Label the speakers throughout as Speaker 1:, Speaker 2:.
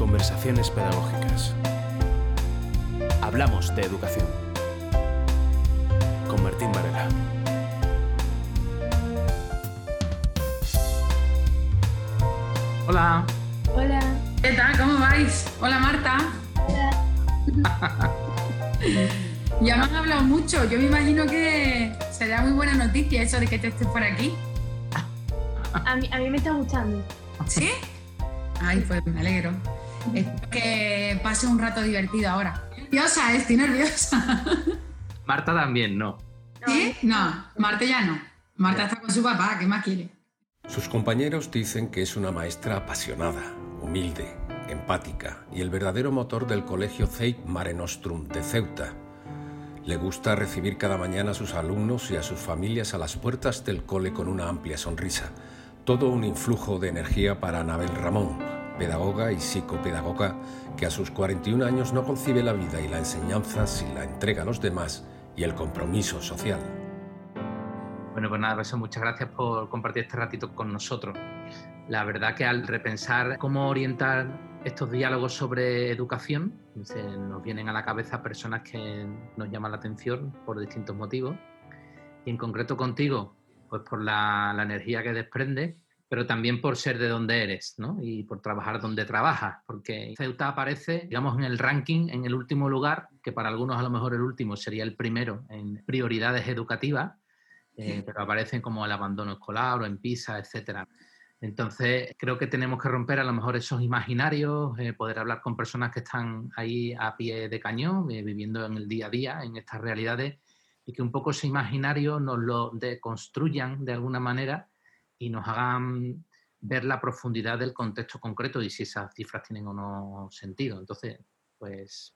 Speaker 1: Conversaciones pedagógicas. Hablamos de educación. Con Martín Varela.
Speaker 2: Hola.
Speaker 3: Hola.
Speaker 4: ¿Qué tal? ¿Cómo vais? Hola Marta.
Speaker 3: Hola.
Speaker 4: ya me han hablado mucho. Yo me imagino que será muy buena noticia eso de que te estés por aquí.
Speaker 3: A mí, a mí me está gustando.
Speaker 4: ¿Sí? Ay, pues me alegro. Espero que pase un rato divertido ahora. Nerviosa, estoy nerviosa.
Speaker 2: Marta también, no.
Speaker 4: ¿Sí? No, Marta ya no. Marta está con su papá, ¿qué más quiere?
Speaker 5: Sus compañeros dicen que es una maestra apasionada, humilde, empática y el verdadero motor del colegio Zeit Mare Nostrum de Ceuta. Le gusta recibir cada mañana a sus alumnos y a sus familias a las puertas del cole con una amplia sonrisa. Todo un influjo de energía para Anabel Ramón, pedagoga y psicopedagoga que a sus 41 años no concibe la vida y la enseñanza sin la entrega a los demás y el compromiso social.
Speaker 2: Bueno, pues nada, eso, muchas gracias por compartir este ratito con nosotros. La verdad que al repensar cómo orientar estos diálogos sobre educación, nos vienen a la cabeza personas que nos llaman la atención por distintos motivos. Y en concreto contigo, pues por la, la energía que desprende, pero también por ser de donde eres, ¿no? Y por trabajar donde trabajas, porque Ceuta aparece, digamos, en el ranking en el último lugar, que para algunos a lo mejor el último sería el primero en prioridades educativas, eh, pero aparecen como el abandono escolar o en PISA, etcétera. Entonces, creo que tenemos que romper a lo mejor esos imaginarios, eh, poder hablar con personas que están ahí a pie de cañón, eh, viviendo en el día a día, en estas realidades, y que un poco ese imaginario nos lo deconstruyan de alguna manera y nos hagan ver la profundidad del contexto concreto y si esas cifras tienen o no sentido. Entonces, pues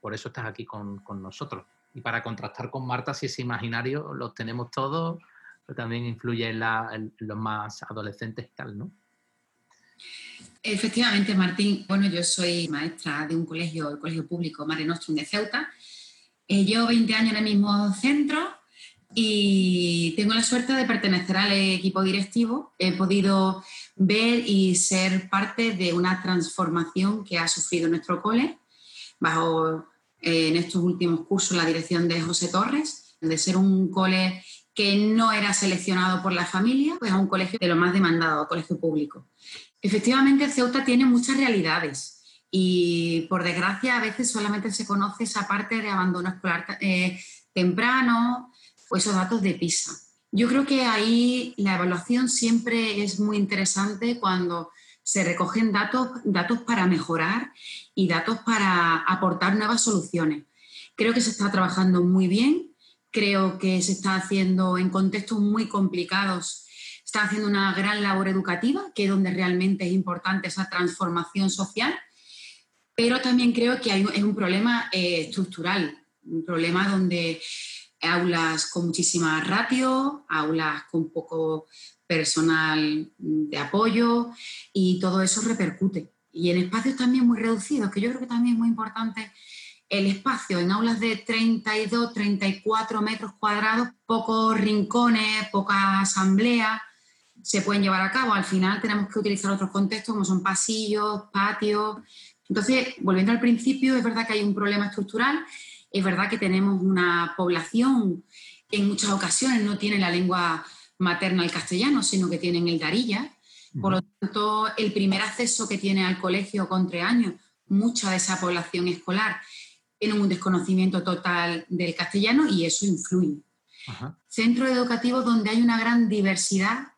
Speaker 2: por eso estás aquí con, con nosotros. Y para contrastar con Marta si ese imaginario lo tenemos todos pero también influye en, la, los más adolescentes y tal, ¿no?
Speaker 4: Efectivamente, Martín. Bueno, yo soy maestra de un colegio, el Colegio Público Mare Nostrum de Ceuta. Eh, llevo 20 años en el mismo centro y tengo la suerte de pertenecer al equipo directivo. He podido ver y ser parte de una transformación que ha sufrido nuestro cole bajo eh, en estos últimos cursos la dirección de José Torres, de ser un cole que no era seleccionado por la familia, pues a un colegio de lo más demandado, colegio público. Efectivamente, Ceuta tiene muchas realidades y, por desgracia, a veces solamente se conoce esa parte de abandono escolar eh, temprano o esos datos de PISA. Yo creo que ahí la evaluación siempre es muy interesante cuando se recogen datos, datos para mejorar y datos para aportar nuevas soluciones. Creo que se está trabajando muy bien creo que se está haciendo en contextos muy complicados. Está haciendo una gran labor educativa, que es donde realmente es importante esa transformación social, pero también creo que hay, es un problema eh, estructural, un problema donde aulas con muchísima ratio, aulas con poco personal de apoyo y todo eso repercute. Y en espacios también muy reducidos, que yo creo que también es muy importante el espacio en aulas de 32, 34 metros cuadrados, pocos rincones, poca asamblea se pueden llevar a cabo. Al final tenemos que utilizar otros contextos como son pasillos, patios. Entonces, volviendo al principio, es verdad que hay un problema estructural, es verdad que tenemos una población que en muchas ocasiones no tiene la lengua materna el castellano, sino que tienen el darilla. Por lo tanto, el primer acceso que tiene al colegio con tres años, mucha de esa población escolar tienen un desconocimiento total del castellano y eso influye. Ajá. Centros educativos donde hay una gran diversidad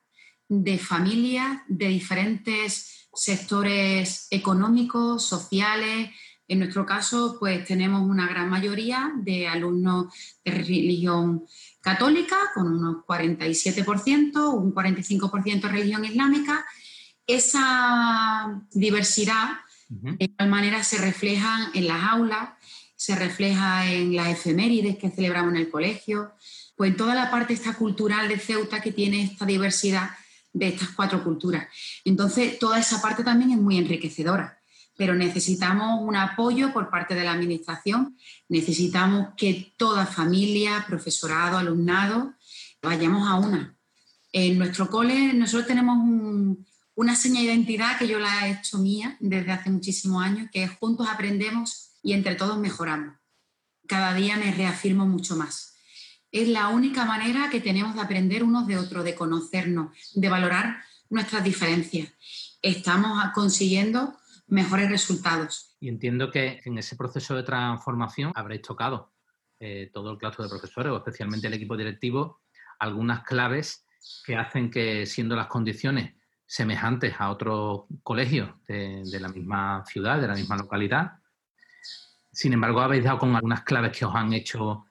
Speaker 4: de familias, de diferentes sectores económicos, sociales. En nuestro caso, pues tenemos una gran mayoría de alumnos de religión católica, con unos 47%, un 45% de religión islámica. Esa diversidad, uh -huh. de igual manera, se refleja en las aulas se refleja en las efemérides que celebramos en el colegio, pues en toda la parte esta cultural de Ceuta que tiene esta diversidad de estas cuatro culturas. Entonces, toda esa parte también es muy enriquecedora, pero necesitamos un apoyo por parte de la Administración, necesitamos que toda familia, profesorado, alumnado, vayamos a una. En nuestro cole nosotros tenemos un, una seña de identidad que yo la he hecho mía desde hace muchísimos años, que es juntos aprendemos y entre todos mejoramos. Cada día me reafirmo mucho más. Es la única manera que tenemos de aprender unos de otros, de conocernos, de valorar nuestras diferencias. Estamos consiguiendo mejores resultados.
Speaker 2: Y entiendo que en ese proceso de transformación habréis tocado eh, todo el claustro de profesores, o especialmente el equipo directivo, algunas claves que hacen que, siendo las condiciones semejantes a otros colegios de, la misma ciudad, de la misma localidad, sin embargo, habéis dado con algunas claves que os han hecho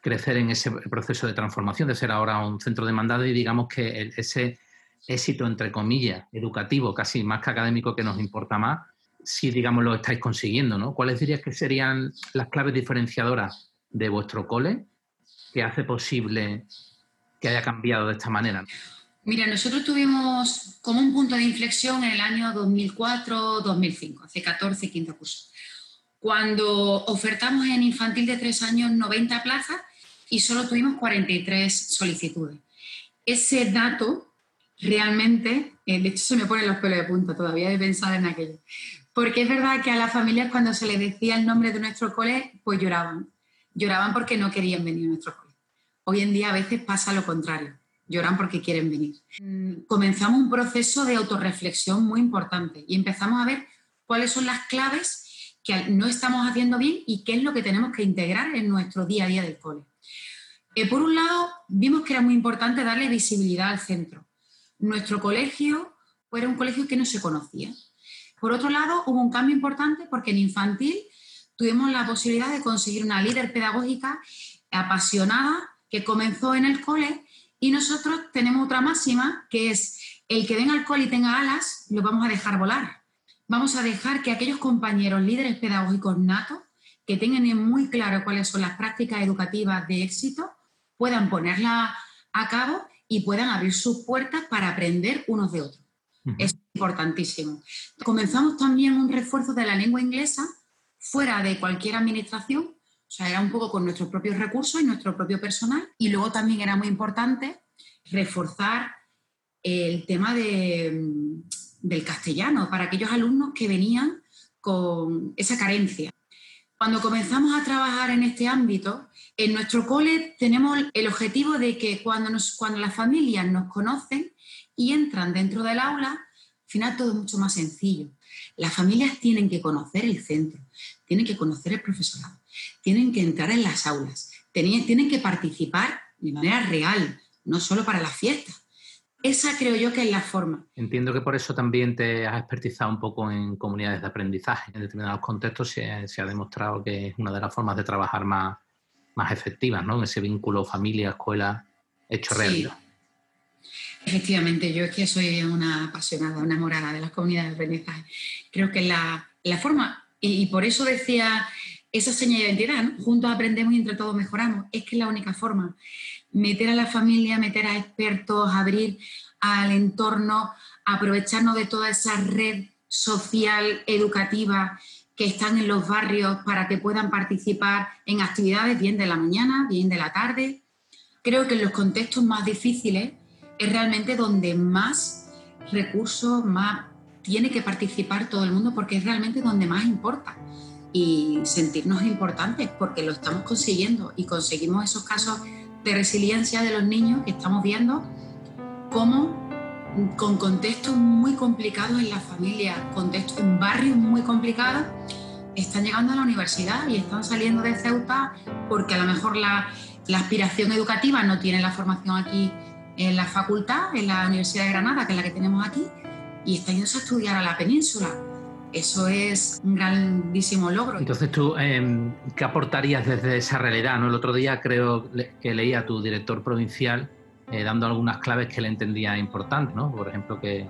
Speaker 2: crecer en ese proceso de transformación, de ser ahora un centro demandado y digamos que ese éxito, entre comillas, educativo, casi más que académico que nos importa más, si, digamos, lo estáis consiguiendo, ¿no? ¿Cuáles dirías que serían las claves diferenciadoras de vuestro cole que hace posible que haya cambiado de esta manera?
Speaker 4: Mira, nosotros tuvimos como un punto de inflexión en el año 2004-2005, hace 14, 15 cursos, cuando ofertamos en infantil de 3 años 90 plazas y solo tuvimos 43 solicitudes. Ese dato realmente, eh, de hecho se me ponen los pelos de punta todavía de pensar en aquello, porque es verdad que a las familias cuando se les decía el nombre de nuestro cole, pues lloraban. Lloraban porque no querían venir a nuestro cole. Hoy en día a veces pasa lo contrario. Lloran porque quieren venir. Mm, comenzamos un proceso de autorreflexión muy importante y empezamos a ver cuáles son las claves que no estamos haciendo bien y qué es lo que tenemos que integrar en nuestro día a día del cole. Eh, por un lado, vimos que era muy importante darle visibilidad al centro. Nuestro colegio era un colegio que no se conocía. Por otro lado, hubo un cambio importante porque en infantil tuvimos la posibilidad de conseguir una líder pedagógica apasionada que comenzó en el cole y nosotros tenemos otra máxima que es el que venga al cole y tenga alas, lo vamos a dejar volar. Vamos a dejar que aquellos compañeros líderes pedagógicos natos que tengan muy claro cuáles son las prácticas educativas de éxito puedan ponerlas a cabo y puedan abrir sus puertas para aprender unos de otros. Importantísimo. Comenzamos también un refuerzo de la lengua inglesa fuera de cualquier administración, o sea, era un poco con nuestros propios recursos y nuestro propio personal. Y luego también era muy importante reforzar el tema de, del castellano para aquellos alumnos que venían con esa carencia. Cuando comenzamos a trabajar en este ámbito, en nuestro cole tenemos el objetivo de que cuando, nos, cuando las familias nos conocen, y entran dentro del aula, al final todo es mucho más sencillo. Las familias tienen que conocer el centro, tienen que conocer el profesorado, tienen que entrar en las aulas, tienen, que participar de manera real, no solo para las fiestas. Esa creo yo que es la forma.
Speaker 2: Entiendo que por eso también te has expertizado un poco en comunidades de aprendizaje. En determinados contextos se, ha demostrado que es una de las formas de trabajar más, más efectivas, ¿no? En ese vínculo familia-escuela hecho realidad.
Speaker 4: Efectivamente, yo es que soy una apasionada, una enamorada de las comunidades de aprendizaje. Creo que la, la forma, y, por eso decía esa señal de identidad, juntos aprendemos y entre todos mejoramos, es que es la única forma. Meter a la familia, meter a expertos, abrir al entorno, aprovecharnos de toda esa red social, educativa que están en los barrios para que puedan participar en actividades bien de la mañana, bien de la tarde. Creo que en los contextos más difíciles es realmente donde más recursos, más tiene que participar todo el mundo porque es realmente donde más importa. Y sentirnos importantes porque lo estamos consiguiendo y conseguimos esos casos de resiliencia de los niños que estamos viendo cómo con contextos muy complicados en la familia, contextos en barrios muy complicados, están llegando a la universidad y están saliendo de Ceuta porque a lo mejor la, la aspiración educativa no tiene la formación aquí en la facultad, en la Universidad de Granada, que es la que tenemos aquí, y está yendo a estudiar a la península. Eso es un grandísimo logro.
Speaker 2: Entonces, ¿tú em, qué aportarías desde esa realidad? ¿no? El otro día creo que leía a tu director provincial eh, dando algunas claves que le entendía importantes, ¿no? Por ejemplo, que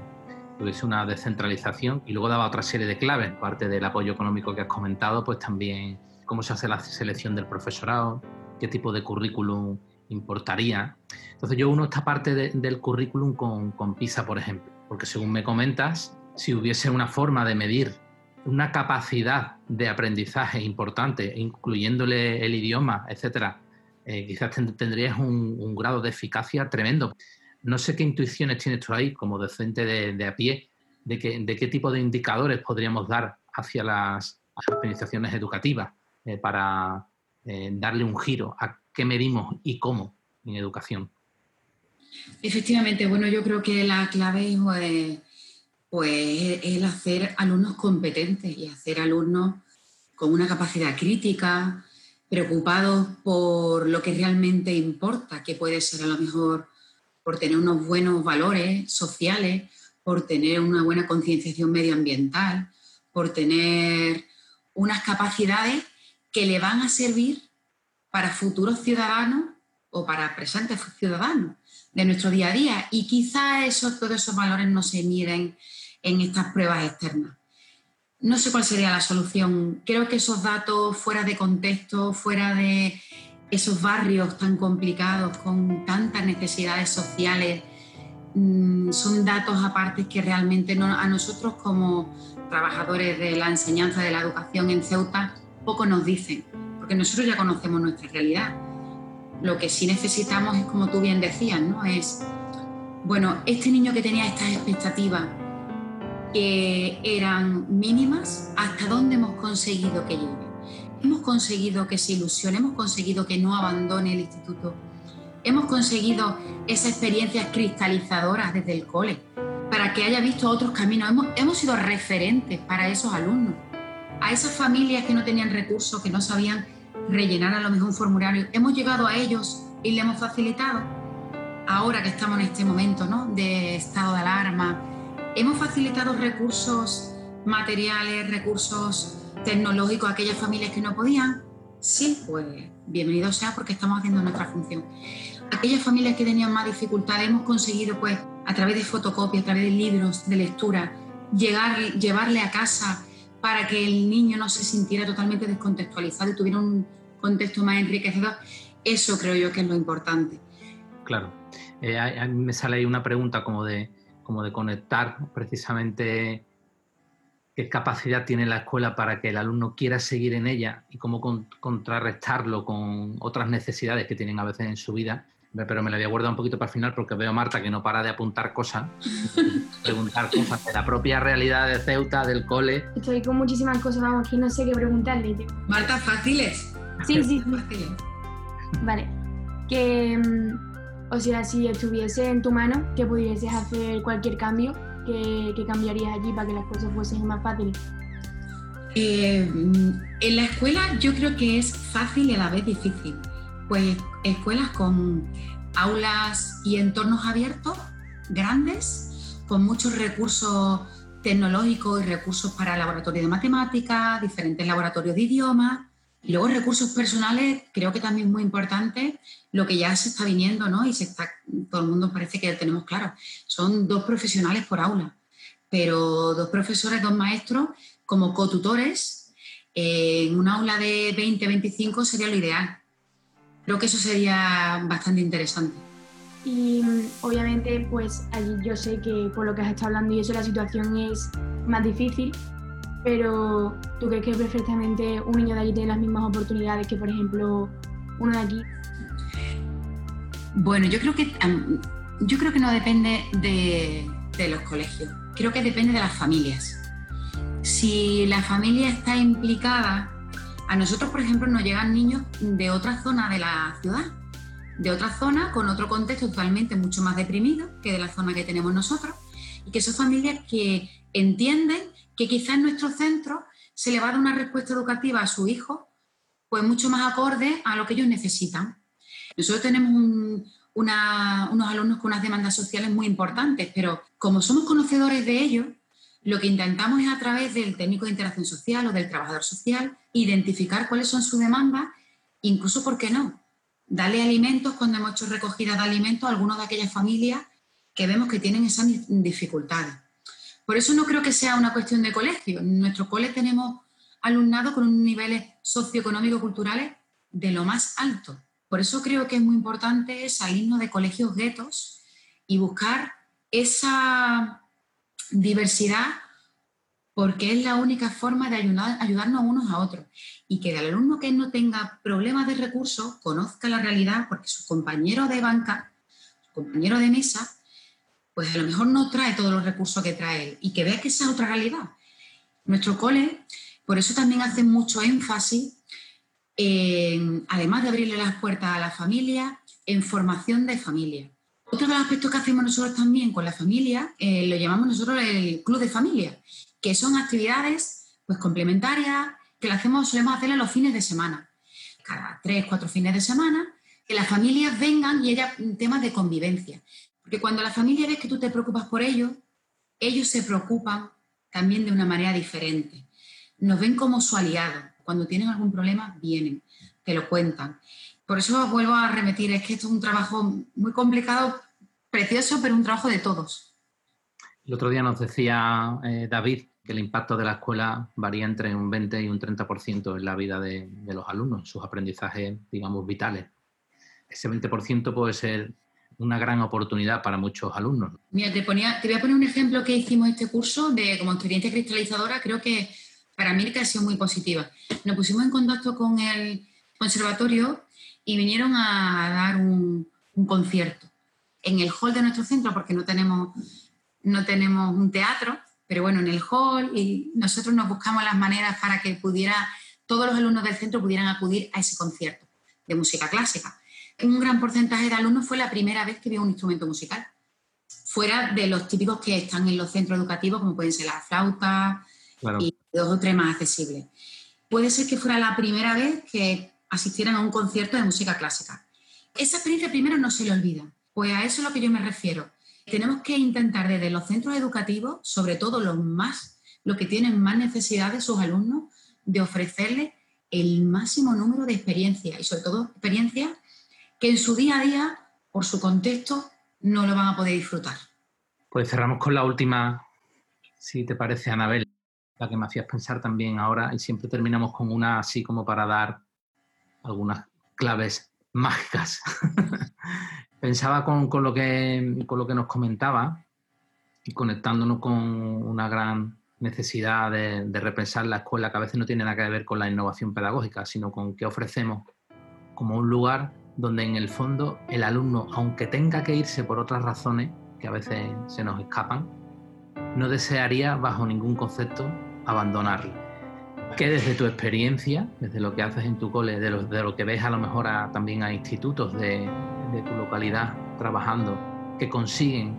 Speaker 2: hubiese una descentralización y luego daba otra serie de claves, parte del apoyo económico que has comentado, pues también cómo se hace la selección del profesorado, qué tipo de currículum importaría. Entonces yo uno esta parte del currículum con, con PISA, por ejemplo, porque según me comentas, si hubiese una forma de medir una capacidad de aprendizaje importante, incluyéndole el idioma, etcétera, eh, quizás tendrías un, grado de eficacia tremendo. No sé qué intuiciones tienes tú ahí como docente de, a pie de, qué tipo de indicadores podríamos dar hacia las, administraciones educativas eh, para eh, darle un giro a qué medimos y cómo en educación.
Speaker 4: Efectivamente, bueno, yo creo que la clave es pues, pues el hacer alumnos competentes y hacer alumnos con una capacidad crítica, preocupados por lo que realmente importa, que puede ser a lo mejor por tener unos buenos valores sociales, por tener una buena concienciación medioambiental, por tener unas capacidades que le van a servir para futuros ciudadanos o para presentes ciudadanos de nuestro día a día. Y quizá esos, todos esos valores no se miden en estas pruebas externas. No sé cuál sería la solución. Creo que esos datos fuera de contexto, fuera de esos barrios tan complicados, con tantas necesidades sociales, mm, son datos aparte que realmente a nosotros como trabajadores de la enseñanza de la educación en Ceuta poco nos dicen, porque nosotros ya conocemos nuestra realidad. Lo que sí necesitamos es, como tú bien decías, ¿no? Es, bueno, este niño que tenía estas expectativas, que eran mínimas, ¿hasta dónde hemos conseguido que llegue? Hemos conseguido que se ilusione, hemos conseguido que no abandone el instituto, hemos conseguido esas experiencias cristalizadoras desde el cole, para que haya visto otros caminos, hemos, hemos sido referentes para esos alumnos, a esas familias que no tenían recursos, que no sabían rellenar a lo mejor un formulario, hemos llegado a ellos y le hemos facilitado. Ahora que estamos en este momento ¿no? de estado de alarma, Hemos facilitado recursos materiales, recursos tecnológicos a aquellas familias que no podían. Sí, pues bienvenido sea porque estamos haciendo nuestra función. Aquellas familias que tenían más dificultades hemos conseguido, pues, a través de fotocopias, a través de libros de lectura, llegar, llevarle a casa para que el niño no se sintiera totalmente descontextualizado y tuviera un contexto más enriquecedor. Eso creo yo que es lo importante.
Speaker 2: Claro. Eh, a, mí me sale ahí una pregunta como de, como de conectar precisamente qué capacidad tiene la escuela para que el alumno quiera seguir en ella y cómo contrarrestarlo con otras necesidades que tienen a veces en su vida. Pero me la voy a guardar un poquito para el final porque veo a Marta que no para de apuntar cosas, preguntar cosas de la propia realidad de Ceuta, del cole.
Speaker 3: Estoy con muchísimas cosas, vamos, que no sé qué preguntarle.
Speaker 4: Marta, fáciles.
Speaker 3: Sí, sí, sí. Vale. Que mm, o sea, si estuviese en tu mano, que pudieses hacer cualquier cambio, que, cambiarías allí para que las cosas fuesen más fáciles?
Speaker 4: Eh, en la escuela yo creo que es fácil y a la vez difícil. Pues escuelas con aulas y entornos abiertos, grandes, con muchos recursos tecnológicos y recursos para laboratorios de matemáticas, diferentes laboratorios de idiomas, y luego recursos personales, creo que también es muy importante lo que ya se está viniendo, ¿no? Y se está, todo el mundo parece que tenemos claro. Son dos profesionales por aula, pero dos profesores, dos maestros como cotutores en un aula de 20, 25 sería lo ideal. Creo que eso sería bastante interesante.
Speaker 3: Y obviamente, pues allí yo sé que por lo que has estado hablando y eso la situación es más difícil, pero ¿tú crees que perfectamente un niño de allí tiene las mismas oportunidades que, por ejemplo, uno de aquí?
Speaker 4: Bueno, yo creo que, yo creo que no depende de, de los colegios, creo que depende de las familias. Si la familia está implicada, a nosotros, por ejemplo, nos llegan niños de otra zona de la ciudad, de otra zona con otro contexto totalmente mucho más deprimido que de la zona que tenemos nosotros, y que son familias que entienden que quizás en nuestro centro se le va a dar una respuesta educativa a su hijo, pues mucho más acorde a lo que ellos necesitan. Nosotros tenemos unos alumnos con unas demandas sociales muy importantes, pero como somos conocedores de ellos, lo que intentamos es a través del técnico de interacción social o del trabajador social identificar cuáles son sus demandas, incluso, ¿por qué no? Darle alimentos cuando hemos hecho recogida de alimentos a algunas de aquellas familias que vemos que tienen esas dificultades. Por eso no creo que sea una cuestión de colegio. En nuestro cole tenemos alumnado con unos niveles socioeconómico-culturales de lo más alto. Por eso creo que es muy importante salirnos de colegios guetos y buscar esa diversidad porque es la única forma de ayudarnos unos a otros. Y que el alumno que no tenga problemas de recursos conozca la realidad porque sus compañeros de banca, sus compañeros de mesa, pues a lo mejor no trae todos los recursos que trae él y que vea que esa es otra realidad. Nuestro cole, por eso también hace mucho énfasis, en, además de abrirle las puertas a la familia, en formación de familia. Otro de los aspectos que hacemos nosotros también con la familia, eh, lo llamamos nosotros el club de familia, que son actividades pues, complementarias que la hacemos, solemos hacerlas los fines de semana. Cada tres, cuatro fines de semana, que las familias vengan y haya temas de convivencia. Porque cuando la familia ve que tú te preocupas por ellos, ellos se preocupan también de una manera diferente. Nos ven como su aliado. Cuando tienen algún problema, vienen, te lo cuentan. Por eso vuelvo a repetir, es que esto es un trabajo muy complicado, precioso, pero un trabajo de todos.
Speaker 2: El otro día nos decía eh, David que el impacto de la escuela varía entre un 20 y un 30% en la vida de, de los alumnos, sus aprendizajes, digamos, vitales. Ese 20% puede ser una gran oportunidad para muchos alumnos.
Speaker 4: Mira, te, ponía, te voy a poner un ejemplo que hicimos este curso de como experiencia cristalizadora, creo que para mí que ha sido muy positiva. Nos pusimos en contacto con el conservatorio y vinieron a dar un, un concierto en el hall de nuestro centro, porque no tenemos, no tenemos un teatro, pero bueno, en el hall y nosotros nos buscamos las maneras para que pudiera, todos los alumnos del centro pudieran acudir a ese concierto de música clásica un gran porcentaje de alumnos fue la primera vez que vio un instrumento musical, fuera de los típicos que están en los centros educativos, como pueden ser las flautas y dos o tres más accesibles. Puede ser que fuera la primera vez que asistieran a un concierto de música clásica. Esa experiencia primero no se le olvida, pues a eso es a lo que yo me refiero. Tenemos que intentar desde los centros educativos, sobre todo los más, los que tienen más necesidad de sus alumnos, de ofrecerles el máximo número de experiencias y sobre todo experiencias que en su día a día, por su contexto, no lo van a poder disfrutar.
Speaker 2: Pues cerramos con la última, si te parece, Anabel, la que me hacías pensar también ahora, y siempre terminamos con una así como para dar algunas claves mágicas. Pensaba con, lo que, con lo que nos comentaba y conectándonos con una gran necesidad de, de, repensar la escuela, que a veces no tiene nada que ver con la innovación pedagógica, sino con qué ofrecemos como un lugar donde en el fondo el alumno, aunque tenga que irse por otras razones que a veces se nos escapan, no desearía bajo ningún concepto abandonarlo. Que desde tu experiencia, desde lo que haces en tu cole, de lo, que ves a lo mejor también a institutos de, de tu localidad trabajando, que consiguen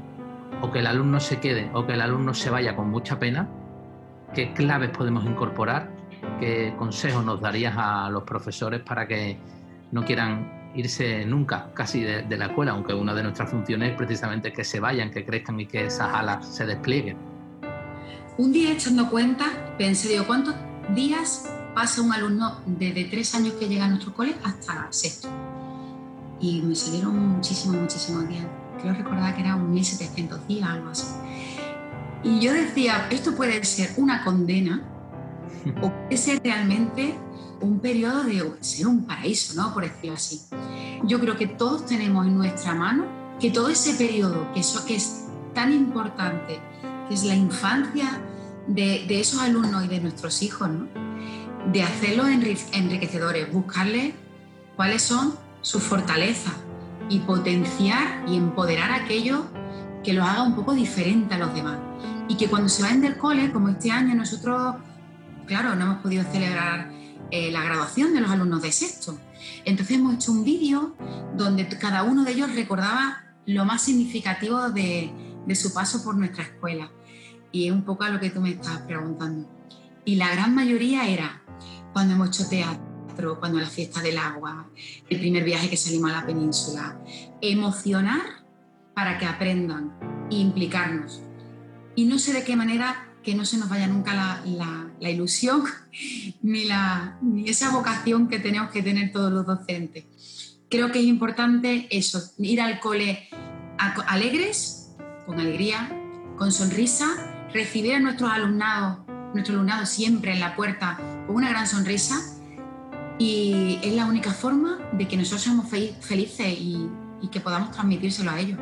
Speaker 2: o que el alumno se quede o que el alumno se vaya con mucha pena, ¿qué claves podemos incorporar? ¿Qué consejos nos darías a los profesores para que no quieran irse nunca casi de, la escuela, aunque una de nuestras funciones es precisamente que se vayan, que crezcan y que esas alas se desplieguen.
Speaker 4: Un día echando cuenta, pensé, digo, ¿cuántos días pasa un alumno desde tres años que llega a nuestro cole hasta sexto? Y me salieron muchísimos, muchísimos días. Creo recordar que era un 1700 días, algo así. Y yo decía, esto puede ser una condena o puede ser realmente un periodo de ser un paraíso, ¿no? Por decirlo así. Yo creo que todos tenemos en nuestra mano que todo ese periodo, que, eso, que es tan importante, que es la infancia de, esos alumnos y de nuestros hijos, de hacerlos enriquecedores, buscarles cuáles son sus fortalezas y potenciar y empoderar aquello que lo haga un poco diferente a los demás. Y que cuando se vayan del cole, como este año nosotros, claro, no hemos podido celebrar eh, la graduación de los alumnos de sexto. Entonces hemos hecho un vídeo donde cada uno de ellos recordaba lo más significativo de, su paso por nuestra escuela. Y es un poco a lo que tú me estabas preguntando. Y la gran mayoría era cuando hemos hecho teatro, cuando la fiesta del agua, el primer viaje que salimos a la península. Emocionar para que aprendan e implicarnos. Y no sé de qué manera que no se nos vaya nunca la, ilusión ni, la, esa vocación que tenemos que tener todos los docentes. Creo que es importante eso, ir al cole alegres, con alegría, con sonrisa, recibir a nuestros alumnados, nuestro alumnado siempre en la puerta con una gran sonrisa y es la única forma de que nosotros seamos felices y, y que podamos transmitírselo a ellos.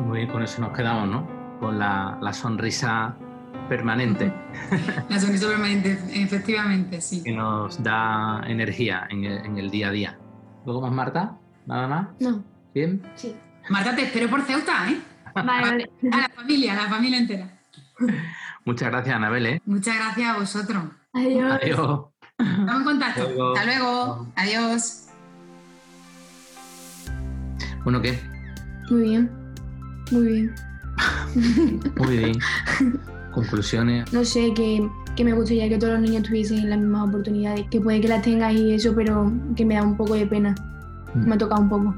Speaker 2: Muy bien, con eso nos quedamos, ¿no? con la, sonrisa permanente.
Speaker 4: La sonrisa permanente, efectivamente, sí.
Speaker 2: Que nos da energía en el, día a día. ¿Luego más, Marta? ¿Nada más?
Speaker 3: No.
Speaker 2: ¿Bien?
Speaker 3: Sí.
Speaker 4: Marta, te espero por Ceuta, ¿eh?
Speaker 3: Vale, vale.
Speaker 4: A la familia, a la familia entera.
Speaker 2: Muchas gracias, Anabel. ¿eh?
Speaker 4: Muchas gracias a vosotros.
Speaker 3: Adiós.
Speaker 2: Adiós.
Speaker 4: Estamos en contacto.
Speaker 2: Hasta luego.
Speaker 4: Hasta luego. Adiós.
Speaker 2: Bueno, ¿qué?
Speaker 3: Muy bien. Muy bien.
Speaker 2: Muy bien. Conclusiones.
Speaker 3: No sé, que, que me gustaría que todos los niños tuviesen las mismas oportunidades. Que puede que las tengas y eso, pero que me da un poco de pena. Me ha tocado un poco.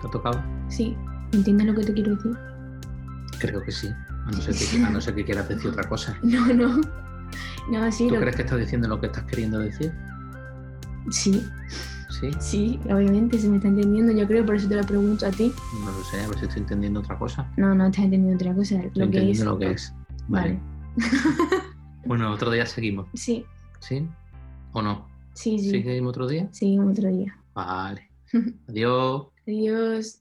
Speaker 2: ¿Te ha tocado?
Speaker 3: Sí. ¿Entiendes lo que te quiero decir?
Speaker 2: Creo que sí. A no ser que, a no ser que quieras decir otra cosa.
Speaker 3: No, no. No, sí.
Speaker 2: ¿Tú
Speaker 3: lo-
Speaker 2: crees que estás diciendo lo que estás queriendo decir?
Speaker 3: Sí,
Speaker 2: Sí.
Speaker 3: sí, obviamente se me está entendiendo, yo creo, por eso te lo pregunto a ti.
Speaker 2: No lo sé, a ver si estoy entendiendo otra cosa.
Speaker 3: No, no estás entendiendo otra cosa,
Speaker 2: Estoy
Speaker 3: lo que es.
Speaker 2: lo que es. Vale.
Speaker 3: Vale.
Speaker 2: Bueno, otro día seguimos.
Speaker 3: Sí,
Speaker 2: ¿Sí? ¿O no?
Speaker 3: sí, sí.
Speaker 2: ¿Sí seguimos otro día?
Speaker 3: Seguimos otro día.
Speaker 2: Vale. Adiós.
Speaker 3: Adiós.